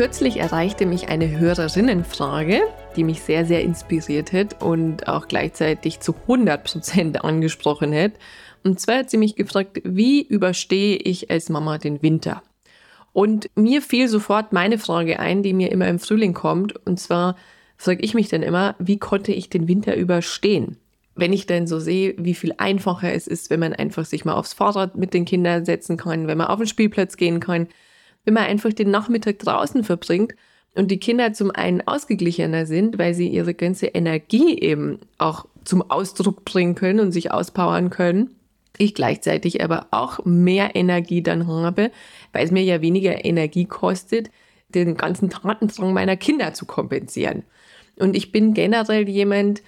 Kürzlich erreichte mich eine Hörerinnenfrage, die mich sehr, sehr inspiriert hat und auch gleichzeitig zu 100% angesprochen hat. Und zwar hat sie mich gefragt, wie überstehe ich als Mama den Winter? Und mir fiel sofort meine Frage ein, die mir immer im Frühling kommt. Und zwar frage ich mich dann immer, wie konnte ich den Winter überstehen? Wenn ich dann so sehe, wie viel einfacher es ist, wenn man einfach sich mal aufs Fahrrad mit den Kindern setzen kann, wenn man auf den Spielplatz gehen kann, wenn man einfach den Nachmittag draußen verbringt und die Kinder zum einen ausgeglichener sind, weil sie ihre ganze Energie eben auch zum Ausdruck bringen können und sich auspowern können. Ich gleichzeitig aber auch mehr Energie dann habe, weil es mir ja weniger Energie kostet, den ganzen Tatendrang meiner Kinder zu kompensieren. Und ich bin generell jemand,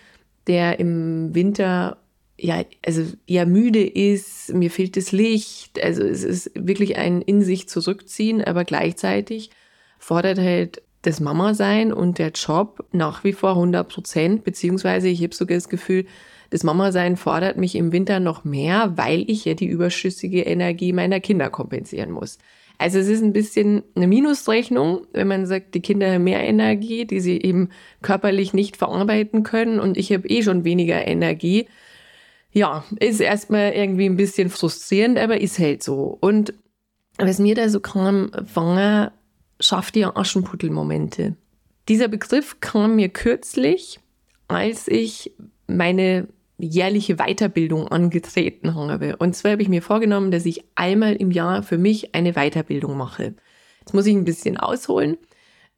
der im Winter ja, also eher müde ist, mir fehlt das Licht. Also es ist wirklich ein in sich zurückziehen, aber gleichzeitig fordert halt das Mama-Sein und der Job nach wie vor 100 Prozent, beziehungsweise ich habe sogar das Gefühl, das Mama-Sein fordert mich im Winter noch mehr, weil ich ja die überschüssige Energie meiner Kinder kompensieren muss. Also es ist ein bisschen eine Minusrechnung, wenn man sagt, die Kinder haben mehr Energie, die sie eben körperlich nicht verarbeiten können und ich habe eh schon weniger Energie ja, ist erstmal irgendwie ein bisschen frustrierend, aber ist halt so. Und was mir da so kam, war, schafft ihr Aschenputtelmomente. Dieser Begriff kam mir kürzlich, als ich meine jährliche Weiterbildung angetreten habe. Und zwar habe ich mir vorgenommen, dass ich einmal im Jahr für mich eine Weiterbildung mache. Jetzt muss ich ein bisschen ausholen.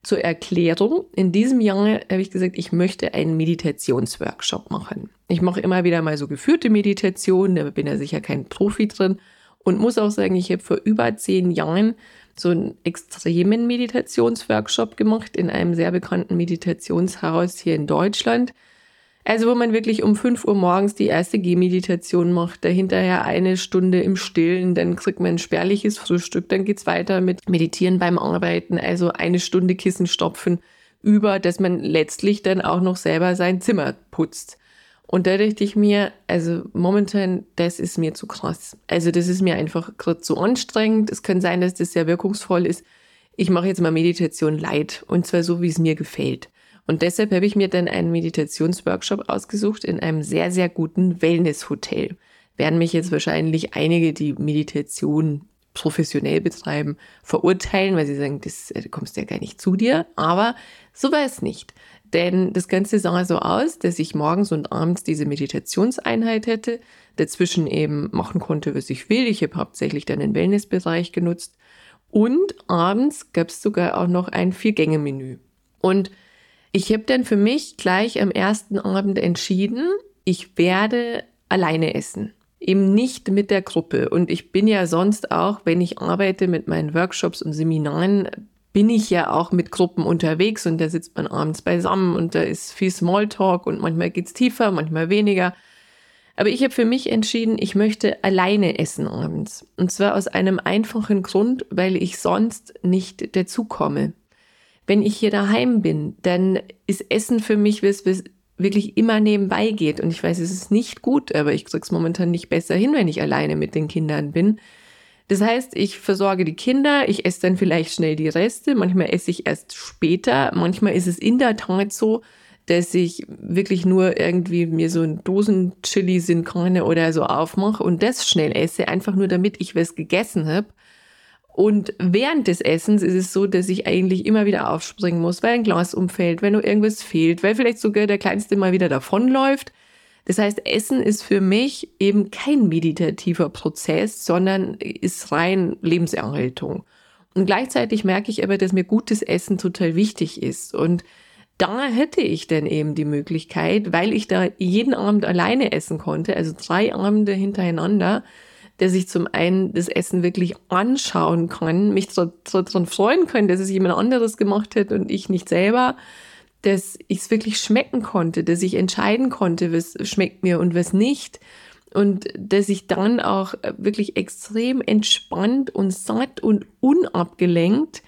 Zur Erklärung, in diesem Jahr habe ich gesagt, ich möchte einen Meditationsworkshop machen. Ich mache immer wieder mal so geführte Meditationen, da bin ja sicher kein Profi drin und muss auch sagen, ich habe vor über zehn Jahren so einen extremen Meditationsworkshop gemacht in einem sehr bekannten Meditationshaus hier in Deutschland. Also wo man wirklich um 5 Uhr morgens die erste Gehmeditation macht, dahinterher eine Stunde im Stillen, dann kriegt man ein spärliches Frühstück, dann geht's weiter mit Meditieren beim Arbeiten, also eine Stunde Kissen stopfen, über, dass man letztlich dann auch noch selber sein Zimmer putzt. Und da dachte ich mir, also momentan, das ist mir zu krass. Also das ist mir einfach gerade zu anstrengend. Es kann sein, dass das sehr wirkungsvoll ist. Ich mache jetzt mal Meditation light und zwar so, wie es mir gefällt. Und deshalb habe ich mir dann einen Meditationsworkshop ausgesucht in einem sehr, sehr guten Wellness-Hotel. Werden mich jetzt wahrscheinlich einige, die Meditation professionell betreiben, verurteilen, weil sie sagen, das äh, kommst ja gar nicht zu dir. Aber so war es nicht. Denn das Ganze sah so aus, dass ich morgens und abends diese Meditationseinheit hätte, dazwischen eben machen konnte, was ich will. Ich habe hauptsächlich dann den Wellnessbereich genutzt. Und abends gab es sogar auch noch ein Vier-Gänge-Menü. Und ich habe dann für mich gleich am ersten Abend entschieden, ich werde alleine essen. Eben nicht mit der Gruppe. Und ich bin ja sonst auch, wenn ich arbeite mit meinen Workshops und Seminaren, bin ich ja auch mit Gruppen unterwegs und da sitzt man abends beisammen und da ist viel Smalltalk und manchmal geht's tiefer, manchmal weniger. Aber ich habe für mich entschieden, ich möchte alleine essen abends. Und zwar aus einem einfachen Grund, weil ich sonst nicht dazukomme wenn ich hier daheim bin, dann ist Essen für mich was, was wirklich immer nebenbei geht. Und ich weiß, es ist nicht gut, aber ich krieg's momentan nicht besser hin, wenn ich alleine mit den Kindern bin. Das heißt, ich versorge die Kinder, ich esse dann vielleicht schnell die Reste, manchmal esse ich erst später, manchmal ist es in der Tat so, dass ich wirklich nur irgendwie mir so ein Dosen-Chili sind oder so aufmache und das schnell esse, einfach nur damit ich was gegessen habe. Und während des Essens ist es so, dass ich eigentlich immer wieder aufspringen muss, weil ein Glas umfällt, weil nur irgendwas fehlt, weil vielleicht sogar der Kleinste mal wieder davonläuft. Das heißt, Essen ist für mich eben kein meditativer Prozess, sondern ist rein Lebenserhaltung. Und gleichzeitig merke ich aber, dass mir gutes Essen total wichtig ist. Und da hätte ich dann eben die Möglichkeit, weil ich da jeden Abend alleine essen konnte, also drei Abende hintereinander, dass ich zum einen das Essen wirklich anschauen kann, mich daran freuen kann, dass es jemand anderes gemacht hat und ich nicht selber, dass ich es wirklich schmecken konnte, dass ich entscheiden konnte, was schmeckt mir und was nicht. Und dass ich dann auch wirklich extrem entspannt und satt und unabgelenkt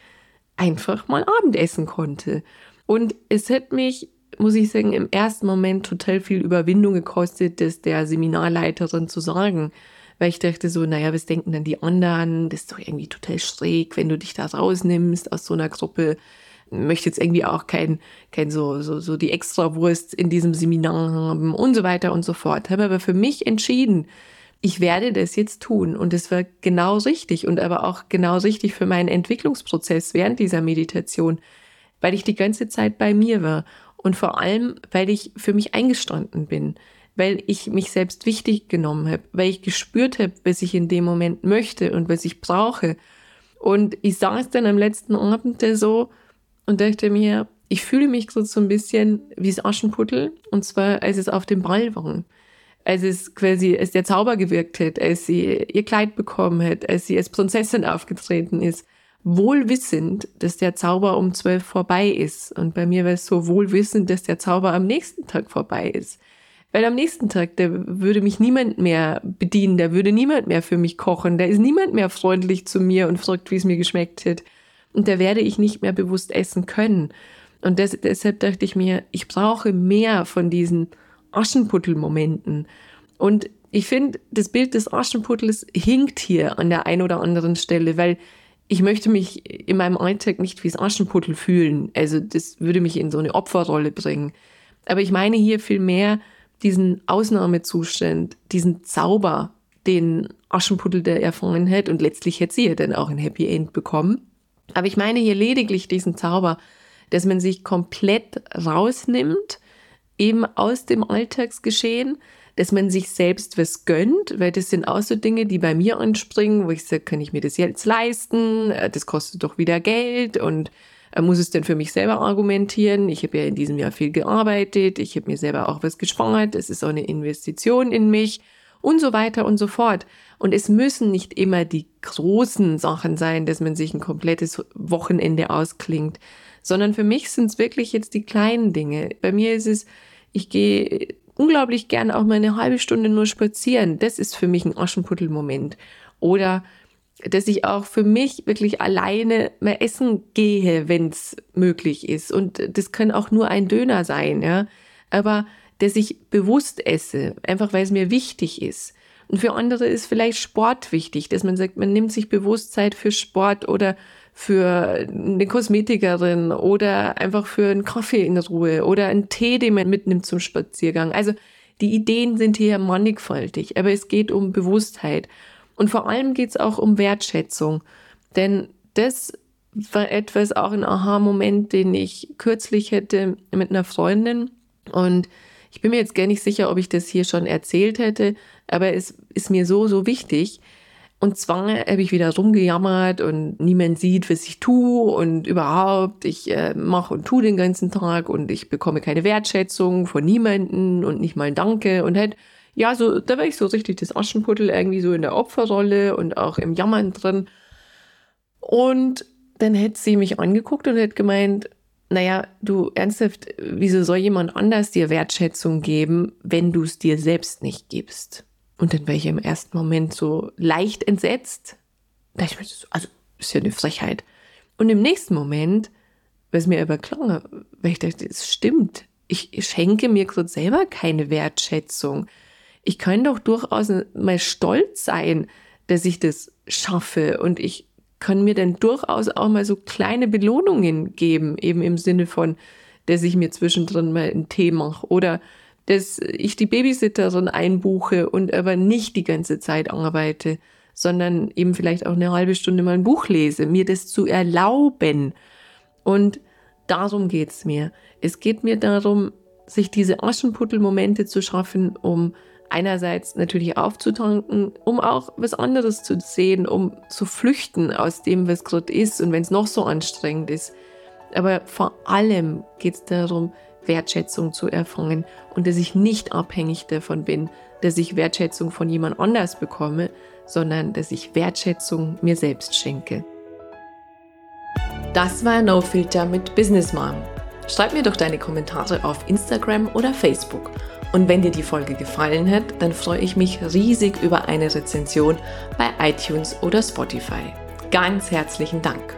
einfach mal Abendessen konnte. Und es hat mich, muss ich sagen, im ersten Moment total viel Überwindung gekostet, das der Seminarleiterin zu sagen. Weil ich dachte so, naja, was denken denn die anderen? Das ist doch irgendwie total schräg, wenn du dich da rausnimmst aus so einer Gruppe. Möchte jetzt irgendwie auch kein, kein so, so, so die Extrawurst in diesem Seminar haben und so weiter und so fort. Habe aber für mich entschieden, ich werde das jetzt tun. Und es war genau richtig und aber auch genau richtig für meinen Entwicklungsprozess während dieser Meditation, weil ich die ganze Zeit bei mir war und vor allem, weil ich für mich eingestanden bin, weil ich mich selbst wichtig genommen habe, weil ich gespürt habe, was ich in dem Moment möchte und was ich brauche. Und ich saß dann am letzten Abend so und dachte mir, ich fühle mich so ein bisschen wie das Aschenputtel und zwar als es auf dem Ball war als es quasi, als der Zauber gewirkt hat, als sie ihr Kleid bekommen hat, als sie als Prinzessin aufgetreten ist, wohlwissend, dass der Zauber um zwölf vorbei ist. Und bei mir war es so wohlwissend, dass der Zauber am nächsten Tag vorbei ist. Weil am nächsten Tag, da würde mich niemand mehr bedienen, da würde niemand mehr für mich kochen, da ist niemand mehr freundlich zu mir und fragt, wie es mir geschmeckt hat. Und da werde ich nicht mehr bewusst essen können. Und das, deshalb dachte ich mir, ich brauche mehr von diesen Aschenputtel-Momenten. Und ich finde, das Bild des Aschenputtels hinkt hier an der einen oder anderen Stelle, weil ich möchte mich in meinem Alltag nicht wie das Aschenputtel fühlen. Also das würde mich in so eine Opferrolle bringen. Aber ich meine hier vielmehr diesen Ausnahmezustand, diesen Zauber, den Aschenputtel der erfahren hat und letztlich hätte sie ja dann auch ein Happy End bekommen. Aber ich meine hier lediglich diesen Zauber, dass man sich komplett rausnimmt eben aus dem Alltagsgeschehen, dass man sich selbst was gönnt, weil das sind auch so Dinge, die bei mir anspringen, wo ich sage, kann ich mir das jetzt leisten? Äh, das kostet doch wieder Geld und muss es denn für mich selber argumentieren? Ich habe ja in diesem Jahr viel gearbeitet, ich habe mir selber auch was gespart, es ist auch eine Investition in mich und so weiter und so fort. Und es müssen nicht immer die großen Sachen sein, dass man sich ein komplettes Wochenende ausklingt, sondern für mich sind es wirklich jetzt die kleinen Dinge. Bei mir ist es, ich gehe unglaublich gern auch mal eine halbe Stunde nur spazieren. Das ist für mich ein Aschenputtel-Moment. Oder dass ich auch für mich wirklich alleine mal essen gehe, wenn es möglich ist. Und das kann auch nur ein Döner sein, ja. Aber dass ich bewusst esse, einfach weil es mir wichtig ist. Und für andere ist vielleicht Sport wichtig, dass man sagt, man nimmt sich bewusst Zeit für Sport oder für eine Kosmetikerin oder einfach für einen Kaffee in Ruhe oder einen Tee, den man mitnimmt zum Spaziergang. Also die Ideen sind hier mannigfaltig, aber es geht um Bewusstheit. Und vor allem geht es auch um Wertschätzung. Denn das war etwas, auch ein Aha-Moment, den ich kürzlich hätte mit einer Freundin. Und ich bin mir jetzt gar nicht sicher, ob ich das hier schon erzählt hätte, aber es ist mir so, so wichtig. Und zwar habe ich wieder rumgejammert und niemand sieht, was ich tue und überhaupt, ich äh, mache und tue den ganzen Tag und ich bekomme keine Wertschätzung von niemanden und nicht mal Danke und halt, ja, so, da war ich so richtig das Aschenputtel irgendwie so in der Opferrolle und auch im Jammern drin. Und dann hätte sie mich angeguckt und hätte gemeint, naja, du ernsthaft, wieso soll jemand anders dir Wertschätzung geben, wenn du es dir selbst nicht gibst? Und dann war ich im ersten Moment so leicht entsetzt. Da ich mir so, also, ist ja eine Frechheit. Und im nächsten Moment, was mir aber klar, weil ich dachte, es stimmt. Ich schenke mir gerade selber keine Wertschätzung. Ich kann doch durchaus mal stolz sein, dass ich das schaffe und ich kann mir dann durchaus auch mal so kleine Belohnungen geben, eben im Sinne von, dass ich mir zwischendrin mal einen Tee mache oder dass ich die Babysitterin einbuche und aber nicht die ganze Zeit arbeite, sondern eben vielleicht auch eine halbe Stunde mal ein Buch lese, mir das zu erlauben. Und darum geht's mir. Es geht mir darum, sich diese Aschenputtelmomente zu schaffen, um einerseits natürlich aufzutanken, um auch was anderes zu sehen, um zu flüchten aus dem, was gerade ist und wenn es noch so anstrengend ist. Aber vor allem geht es darum, Wertschätzung zu erfangen und dass ich nicht abhängig davon bin, dass ich Wertschätzung von jemand anders bekomme, sondern dass ich Wertschätzung mir selbst schenke. Das war No Filter mit Business Mom. Schreib mir doch deine Kommentare auf Instagram oder Facebook. Und wenn dir die Folge gefallen hat, dann freue ich mich riesig über eine Rezension bei iTunes oder Spotify. Ganz herzlichen Dank.